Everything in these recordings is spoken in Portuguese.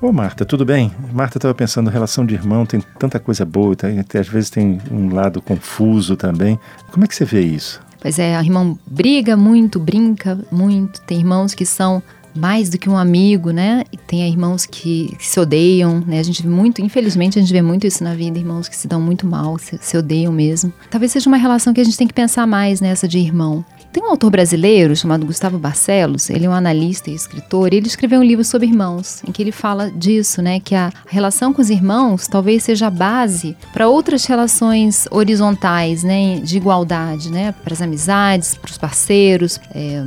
Ô Marta, tudo bem? Marta estava pensando, relação de irmão tem tanta coisa boa, tá? às vezes tem um lado confuso também. Como é que você vê isso? Pois é, a irmã briga muito, brinca muito. Tem irmãos que são mais do que um amigo, né? E tem irmãos que, que, se odeiam, né? A gente vê muito, infelizmente, a gente vê muito isso na vida, irmãos que se dão muito mal, se, se odeiam mesmo. Talvez seja uma relação que a gente tem que pensar mais nessa de irmão. Tem um autor brasileiro chamado Gustavo Barcelos, ele é um analista e escritor, e ele escreveu um livro sobre irmãos, em que ele fala disso, né, que a relação com os irmãos talvez seja a base para outras relações horizontais, né, de igualdade, né, para as amizades, para os parceiros, é,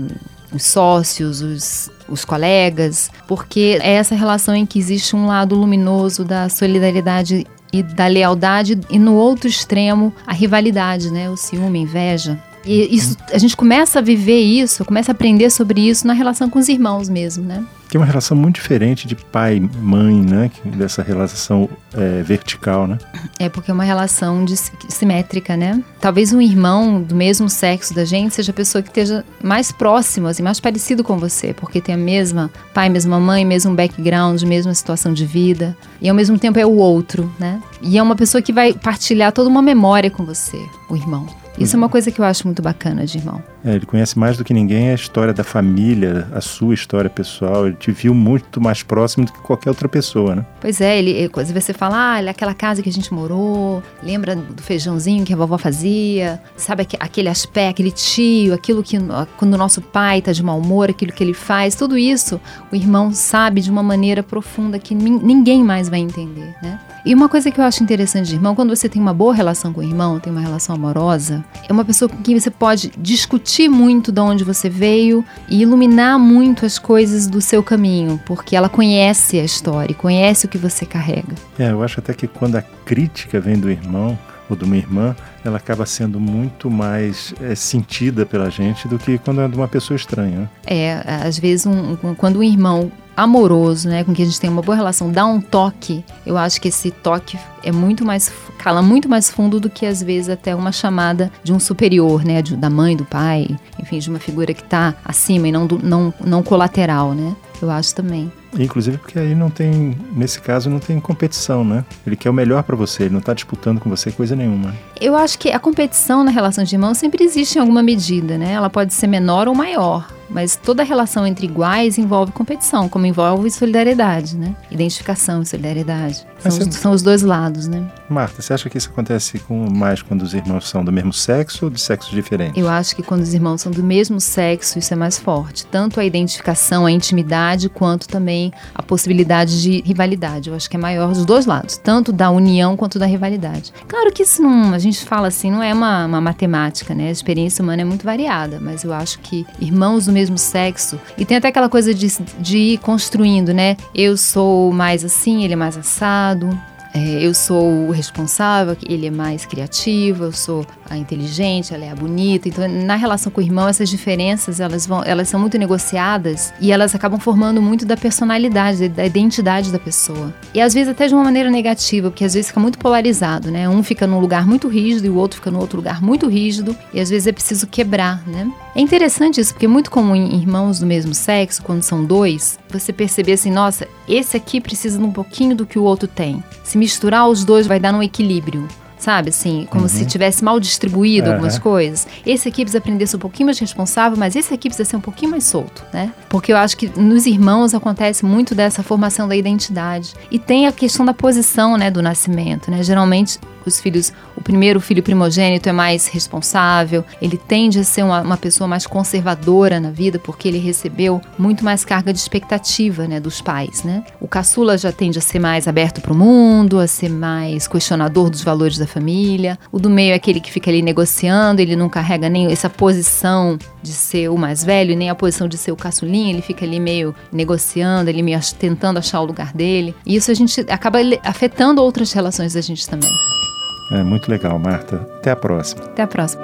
os sócios, os, os colegas, porque é essa relação em que existe um lado luminoso da solidariedade e da lealdade e no outro extremo a rivalidade, né, o ciúme, a inveja. E isso, a gente começa a viver isso, começa a aprender sobre isso na relação com os irmãos mesmo, né? É uma relação muito diferente de pai mãe, né? Dessa relação é, vertical, né? É porque é uma relação de, simétrica, né? Talvez um irmão do mesmo sexo da gente seja a pessoa que esteja mais próximo, assim, mais parecido com você, porque tem a mesma pai, mesma mãe, mesmo background, mesma situação de vida. E ao mesmo tempo é o outro, né? E é uma pessoa que vai partilhar toda uma memória com você, o irmão. Isso é uma coisa que eu acho muito bacana de irmão. É, ele conhece mais do que ninguém a história da família, a sua história pessoal. Ele te viu muito mais próximo do que qualquer outra pessoa, né? Pois é, ele, quando você fala, ah, aquela casa que a gente morou, lembra do feijãozinho que a vovó fazia, sabe aquele aspecto, aquele tio, aquilo que quando o nosso pai está de mau humor, aquilo que ele faz, tudo isso o irmão sabe de uma maneira profunda que ninguém mais vai entender, né? E uma coisa que eu acho interessante de irmão, quando você tem uma boa relação com o irmão, tem uma relação amorosa, é uma pessoa com quem você pode discutir muito de onde você veio e iluminar muito as coisas do seu caminho, porque ela conhece a história, conhece o que você carrega. É, eu acho até que quando a crítica vem do irmão, ou de uma irmã, ela acaba sendo muito mais é, sentida pela gente do que quando é de uma pessoa estranha. É, às vezes um, quando um irmão amoroso, né, com quem a gente tem uma boa relação, dá um toque, eu acho que esse toque é muito mais cala muito mais fundo do que às vezes até uma chamada de um superior, né, de, da mãe, do pai, enfim, de uma figura que está acima e não, do, não não colateral, né? Eu acho também. Inclusive porque aí não tem, nesse caso, não tem competição, né? Ele quer o melhor para você, ele não tá disputando com você coisa nenhuma. Eu acho que a competição na relação de irmãos sempre existe em alguma medida, né? Ela pode ser menor ou maior. Mas toda relação entre iguais envolve competição, como envolve solidariedade, né? Identificação e solidariedade. São, você... os, são os dois lados, né? Marta, você acha que isso acontece com, mais quando os irmãos são do mesmo sexo ou de sexos diferentes? Eu acho que quando os irmãos são do mesmo sexo, isso é mais forte. Tanto a identificação, a intimidade, quanto também a possibilidade de rivalidade. Eu acho que é maior dos dois lados, tanto da união quanto da rivalidade. Claro que isso não, a gente fala assim, não é uma, uma matemática, né? A experiência humana é muito variada, mas eu acho que irmãos do mesmo sexo. E tem até aquela coisa de, de ir construindo, né? Eu sou mais assim, ele é mais assado. É, eu sou o responsável, ele é mais criativo, eu sou a inteligente, ela é a bonita. Então, na relação com o irmão, essas diferenças elas vão, elas são muito negociadas e elas acabam formando muito da personalidade, da identidade da pessoa. E às vezes até de uma maneira negativa, porque às vezes fica muito polarizado, né? Um fica num lugar muito rígido e o outro fica no outro lugar muito rígido e às vezes é preciso quebrar, né? É interessante isso, porque é muito comum em irmãos do mesmo sexo, quando são dois, você perceber assim, nossa, esse aqui precisa de um pouquinho do que o outro tem. Se misturar os dois vai dar um equilíbrio sabe? Assim, como uhum. se tivesse mal distribuído uhum. algumas coisas. Esse aqui precisa aprender a ser um pouquinho mais responsável, mas esse aqui precisa ser um pouquinho mais solto, né? Porque eu acho que nos irmãos acontece muito dessa formação da identidade. E tem a questão da posição, né, do nascimento, né? Geralmente os filhos, o primeiro filho primogênito é mais responsável, ele tende a ser uma, uma pessoa mais conservadora na vida porque ele recebeu muito mais carga de expectativa, né, dos pais, né? O caçula já tende a ser mais aberto para o mundo, a ser mais questionador dos valores da família. O do meio é aquele que fica ali negociando, ele não carrega nem essa posição de ser o mais velho, nem a posição de ser o caçulinha, ele fica ali meio negociando, ele meio tentando achar o lugar dele. E isso a gente acaba afetando outras relações da gente também. É muito legal, Marta. Até a próxima. Até a próxima.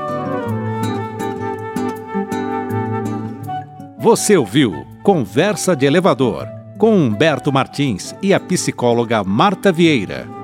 Você ouviu Conversa de Elevador com Humberto Martins e a psicóloga Marta Vieira.